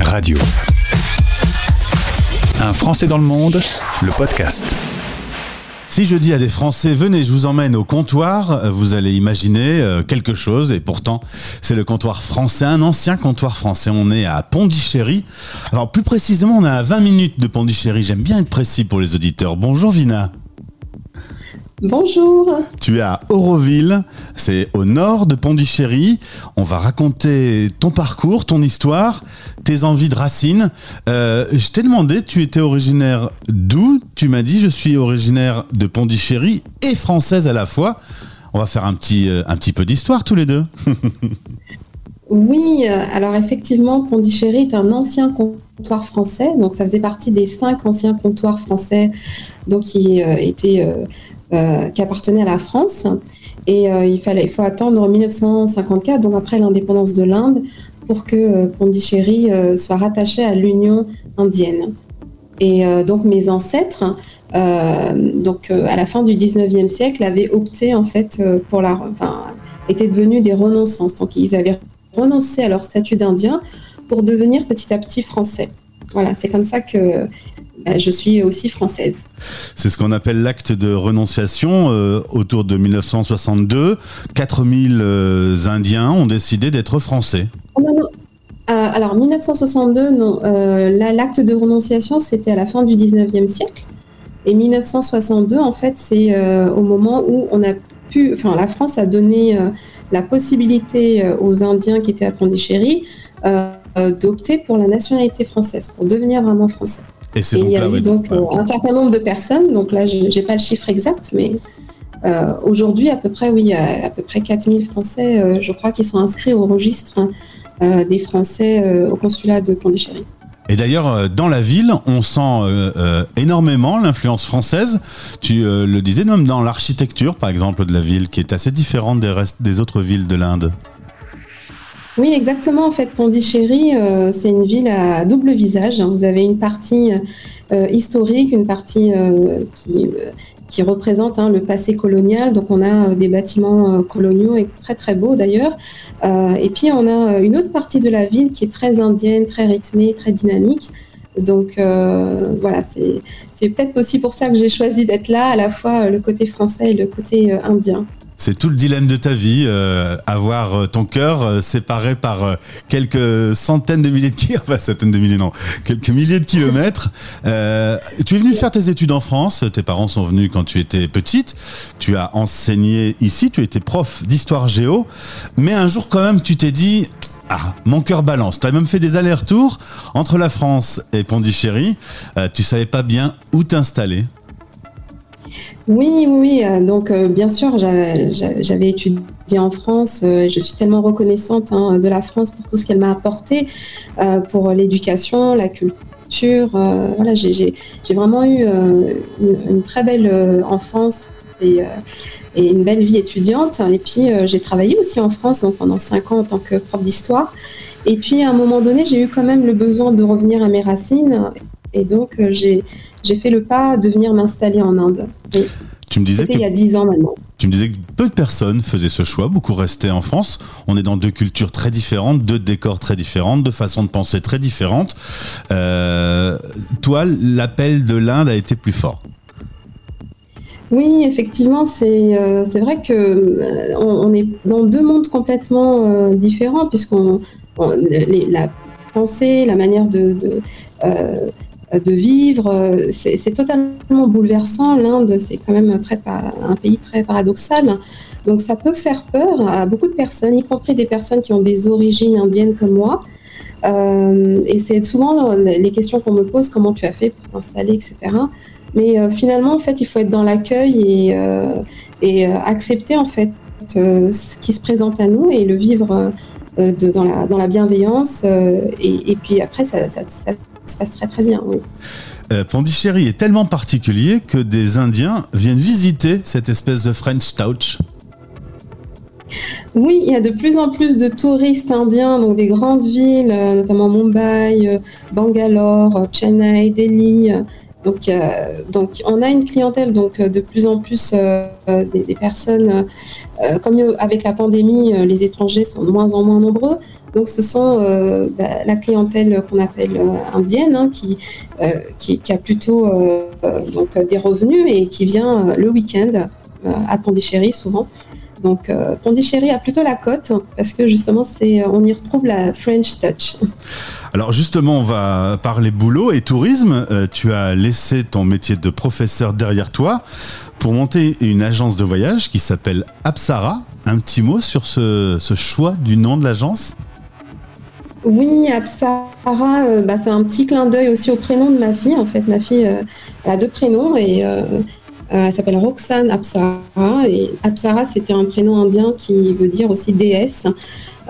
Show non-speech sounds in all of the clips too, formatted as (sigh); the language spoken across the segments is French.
Radio. Un Français dans le monde, le podcast. Si je dis à des Français, venez, je vous emmène au comptoir, vous allez imaginer euh, quelque chose, et pourtant, c'est le comptoir français, un ancien comptoir français. On est à Pondichéry. Alors, plus précisément, on est à 20 minutes de Pondichéry. J'aime bien être précis pour les auditeurs. Bonjour, Vina. Bonjour. Tu es à Auroville, c'est au nord de Pondichéry. On va raconter ton parcours, ton histoire, tes envies de racines. Euh, je t'ai demandé, tu étais originaire d'où? Tu m'as dit, je suis originaire de Pondichéry et française à la fois. On va faire un petit, euh, un petit peu d'histoire tous les deux. (laughs) oui, euh, alors effectivement, Pondichéry est un ancien comptoir français. Donc ça faisait partie des cinq anciens comptoirs français donc, qui étaient euh, qui appartenait à la France. Et euh, il, fallait, il faut attendre 1954, donc après l'indépendance de l'Inde, pour que euh, Pondichéry soit rattaché à l'Union indienne. Et donc mes ancêtres, donc à la fin du 19e siècle, avaient opté en fait pour la, enfin, étaient devenus des renonçants. Donc ils avaient renoncé à leur statut d'Indien pour devenir petit à petit français. Voilà, c'est comme ça que je suis aussi française. C'est ce qu'on appelle l'acte de renonciation euh, autour de 1962. 4000 euh, Indiens ont décidé d'être français. Oh, non, non. Euh, alors 1962, non. l'acte de renonciation, c'était à la fin du 19e siècle. Et 1962, en fait, c'est au moment où on a pu, enfin, la France a donné la possibilité aux Indiens qui étaient à Pondichéry d'opter pour la nationalité française, pour devenir vraiment français. Et, il y a eu donc euh, un certain nombre de personnes, donc là je n'ai pas le chiffre exact, mais euh, aujourd'hui à peu près, oui, a à peu près 4000 Français, euh, je crois, qui sont inscrits au registre des Français au consulat de Pondichéry. Et d'ailleurs, dans la ville, on sent énormément l'influence française. Tu le disais, même dans l'architecture, par exemple, de la ville, qui est assez différente des, restes, des autres villes de l'Inde. Oui, exactement. En fait, Pondichéry, euh, c'est une ville à double visage. Vous avez une partie euh, historique, une partie euh, qui, qui, représente hein, le passé colonial. Donc, on a des bâtiments coloniaux et très très beaux d'ailleurs. et puis, on a une autre partie de la ville qui est très indienne, très rythmée, très dynamique. Donc, voilà, c'est peut-être aussi pour ça que j'ai choisi d'être là, à la fois le côté français et le côté indien. C'est tout le dilemme de ta vie, euh, avoir euh, ton cœur euh, séparé par quelques centaines de milliers de kilomètres, (laughs) centaines de milliers non, quelques milliers de kilomètres. tu es venu faire tes études en France, tes parents sont venus quand tu étais petite, tu as enseigné ici, tu étais prof d'histoire géo, mais un jour quand même tu t'es dit, ah, mon cœur balance. Tu as même fait des allers-retours entre la France et Pondichéry. tu savais pas bien où t'installer. Oui, oui, euh, donc euh, bien sûr, j'avais étudié en France. Euh, je suis tellement reconnaissante hein, de la France pour tout ce qu'elle m'a apporté, pour l'éducation, la culture. voilà, j'ai vraiment eu une, très belle enfance et, une belle vie étudiante. Et puis, j'ai travaillé aussi en France donc pendant cinq ans en tant que prof d'histoire. Et puis, à un moment donné, j'ai eu quand même le besoin de revenir à mes racines. Et donc, j'ai j'ai fait le pas de venir m'installer en Inde. Tu me disais que, il y a dix ans maintenant. Tu me disais que peu de personnes faisaient ce choix, beaucoup restaient en France. On est dans deux cultures très différentes, deux décors très différentes, deux façons de penser très différentes. Euh, toi, l'appel de l'Inde a été plus fort. Oui, effectivement, c'est euh, vrai que euh, on, est dans deux mondes complètement différents, puisqu'on la pensée, la manière de, de de vivre. C'est totalement bouleversant. L'Inde, c'est quand même un pays très paradoxal. Donc ça peut faire peur à beaucoup de personnes, y compris des personnes qui ont des origines indiennes comme moi. Euh, et c'est souvent les questions qu'on me pose, comment tu as fait pour t'installer, etc. Mais euh, finalement, en fait, il faut être dans l'accueil et, euh, accepter en fait ce qui se présente à nous et le vivre dans, la, bienveillance. Et, et, puis après, ça, ça, ça se passe très très bien, oui. Euh, Pondichéry est tellement particulier que des Indiens viennent visiter cette espèce de French Touch. Oui, il y a de plus en plus de touristes indiens, donc des grandes villes, euh, notamment Mumbai, euh, Bangalore, Chennai, Delhi. Donc, donc on a une clientèle donc de plus en plus des, personnes, comme avec la pandémie, les étrangers sont de moins en moins nombreux. Donc ce sont bah, la clientèle qu'on appelle indienne hein, qui, qui, qui, a plutôt donc, des revenus et qui vient le week-end à Pondichéry souvent. Donc Pondichéry a plutôt la cote parce que justement c'est on y retrouve la French touch. Alors justement, on va parler boulot et tourisme. Euh, tu as laissé ton métier de professeur derrière toi pour monter une agence de voyage qui s'appelle Apsara. Un petit mot sur ce, choix du nom de l'agence? Oui, Apsara, euh, bah, c'est un petit clin d'œil aussi au prénom de ma fille. En fait, ma fille euh, a deux prénoms et elle s'appelle Roxane Apsara. Et Apsara, c'était un prénom indien qui veut dire aussi déesse.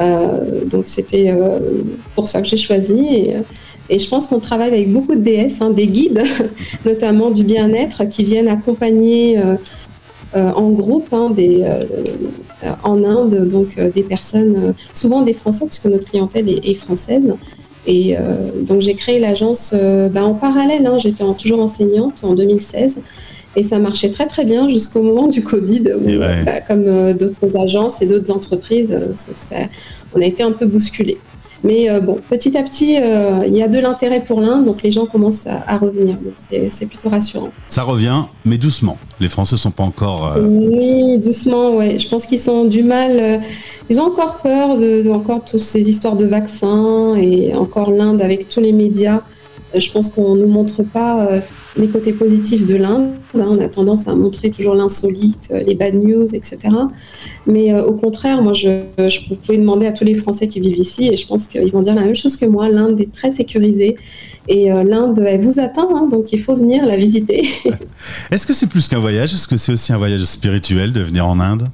Euh, donc c'était euh, pour ça que j'ai choisi. Et, euh, je pense qu'on travaille avec beaucoup de DS, hein, des guides, (laughs) notamment du bien-être, qui viennent accompagner en groupe hein, des, en Inde, donc des personnes, souvent des Français, puisque notre clientèle est, française. Et donc j'ai créé l'agence bah, en parallèle, hein, j'étais toujours enseignante en 2016. Et ça marchait très très bien jusqu'au moment du Covid, où, bah, comme euh, d'autres agences et d'autres entreprises, euh, on a été un peu bousculés. Mais euh, bon, petit à petit, il y a de l'intérêt pour l'Inde, donc les gens commencent à, revenir. Donc c'est plutôt rassurant. Ça revient, mais doucement. Les Français sont pas encore. Oui, doucement, ouais. Je pense qu'ils sont du mal. ils ont encore peur de, encore toutes ces histoires de vaccins et encore l'Inde avec tous les médias. Je pense qu'on nous montre pas les côtés positifs de l'Inde. Hein, on a tendance à montrer toujours l'insolite, euh, les bad news, etc. Mais euh, au contraire, moi, je, je, vous pouvez demander à tous les Français qui vivent ici, et je pense qu'ils vont dire la même chose que moi. L'Inde est très sécurisée. Et euh, l'Inde, elle vous attend, hein, donc il faut venir la visiter. (laughs) Est-ce que c'est plus qu'un voyage? Est-ce que c'est aussi un voyage spirituel de venir en Inde?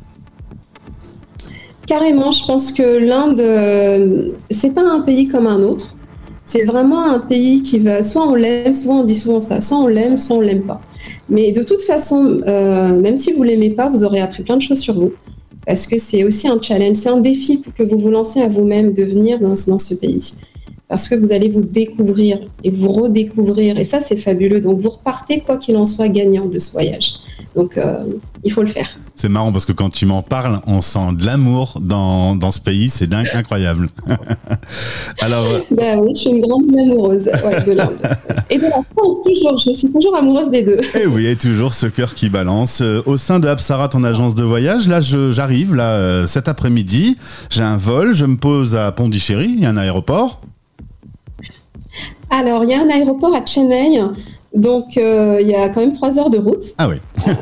Carrément, je pense que l'Inde, c'est pas un pays comme un autre. C'est vraiment un pays qui va, soit on l'aime, souvent on dit souvent ça, soit on l'aime, soit on l'aime pas. Mais de toute façon, euh, même si vous l'aimez pas, vous aurez appris plein de choses sur vous. Parce que c'est aussi un challenge, c'est un défi pour que vous vous lancez à vous-même de venir dans ce pays. Parce que vous allez vous découvrir et vous redécouvrir. Et ça, c'est fabuleux. Donc vous repartez, quoi qu'il en soit, gagnant de ce voyage. Donc, euh, il faut le faire. C'est marrant parce que quand tu m'en parles, on sent de l'amour dans, dans, ce pays. C'est dingue, incroyable. (laughs) Alors. Ben oui, je suis une grande amoureuse de l'Inde. Et de la France, toujours. Je suis toujours amoureuse des deux. Et eh oui, et toujours ce cœur qui balance. Euh, au sein de Apsara, ton agence de voyage, là, j'arrive, là, euh, cet après-midi. J'ai un vol, je me pose à Pondichéry, il y a un aéroport. Alors, il y a un aéroport à Chennai. Donc, euh, il y a quand même trois heures de route. Ah oui. (laughs)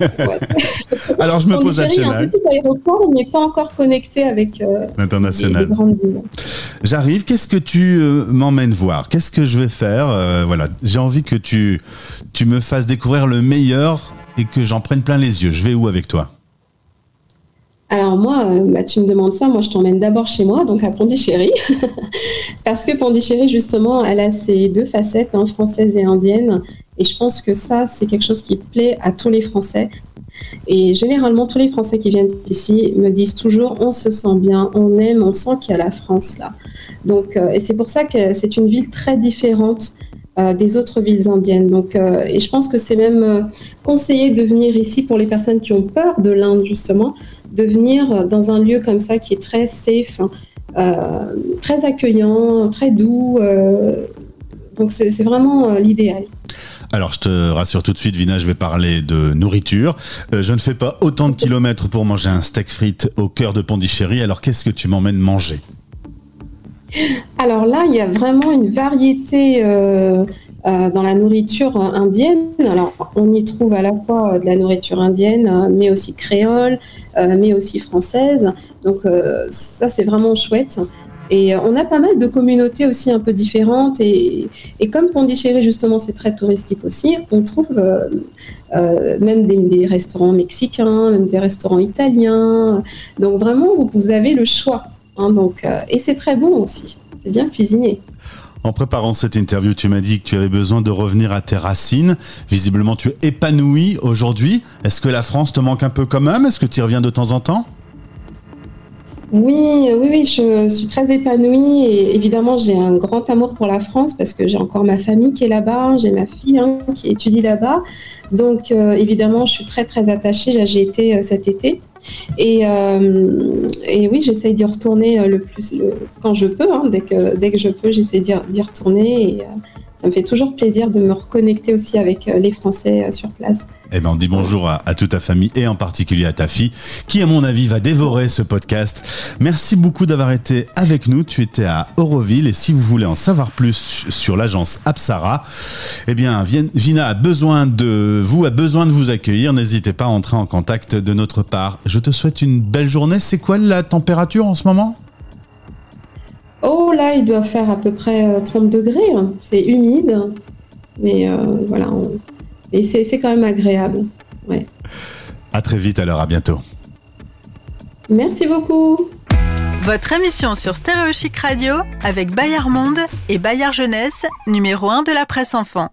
Alors, je me pose à Chennai. un petit aéroport, n'est pas encore connecté avec euh, l'international. J'arrive. Qu'est-ce que tu euh, m'emmènes voir? Qu'est-ce que je vais faire? Voilà, j'ai envie que tu tu me fasses découvrir le meilleur et que j'en prenne plein les yeux. Je vais où avec toi? Alors moi, bah, tu me demandes ça, moi je t'emmène d'abord chez moi, donc à Pondichéry, (laughs) parce que Pondichéry justement, elle a ses deux facettes, hein, française et indienne, et je pense que ça, c'est quelque chose qui plaît à tous les Français. Et généralement, tous les Français qui viennent ici me disent toujours on se sent bien, on aime, on sent qu'il y a la France là. Donc, euh, et c'est pour ça que c'est une ville très différente euh, des autres villes indiennes. Donc, euh, et je pense que c'est même conseillé de venir ici pour les personnes qui ont peur de l'Inde justement, de venir dans un lieu comme ça qui est très safe, très accueillant, très doux. donc c'est vraiment l'idéal. Alors, je te rassure tout de suite, Vina, je vais parler de nourriture. Euh, je ne fais pas autant de kilomètres pour manger un steak frites au cœur de Pondichéry. Alors, qu'est-ce que tu m'emmènes manger? Alors là, il y a vraiment une variété euh, euh, dans la nourriture indienne. Alors, on y trouve à la fois de la nourriture indienne, mais aussi créole, mais aussi française. Donc, ça, c'est vraiment chouette. Et euh, on a pas mal de communautés aussi un peu différentes. Et, comme Pondichéry, justement, c'est très touristique aussi, on trouve euh, euh, même des, restaurants mexicains, même des restaurants italiens. Donc vraiment, vous, avez le choix. Hein, donc, et c'est très bon aussi. C'est bien cuisiné. En préparant cette interview, tu m'as dit que tu avais besoin de revenir à tes racines. Visiblement, tu es épanoui aujourd'hui. Est-ce que la France te manque un peu quand même? Est-ce que tu y reviens de temps en temps? Oui, oui, oui, je suis très épanouie et évidemment j'ai un grand amour pour la France parce que j'ai encore ma famille qui est là-bas, j'ai ma fille hein, qui étudie là-bas. Donc euh, évidemment je suis très très attachée, j'ai été euh, cet été. Et, euh, et oui, j'essaye d'y retourner le plus quand je peux, hein, dès, que, dès que je peux, j'essaie d'y retourner. Et, ça me fait toujours plaisir de me reconnecter aussi avec les Français sur place. Eh ben, on dit bonjour à, toute ta famille et en particulier à ta fille, qui à mon avis va dévorer ce podcast. Merci beaucoup d'avoir été avec nous. Tu étais à Auroville et si vous voulez en savoir plus sur l'agence Apsara, eh bien, Vina a besoin de vous, a besoin de vous accueillir. N'hésitez pas à entrer en contact de notre part. Je te souhaite une belle journée. C'est quoi la température en ce moment? Oh là, il doit faire à peu près 30 euh, degrés. Hein. C'est humide. Mais euh, voilà, et c'est quand même agréable. Ouais. À très vite alors, à bientôt. Merci beaucoup. Votre émission sur Stéréo Chic Radio avec Bayard Monde et Bayard Jeunesse, numéro 1 de la presse enfant.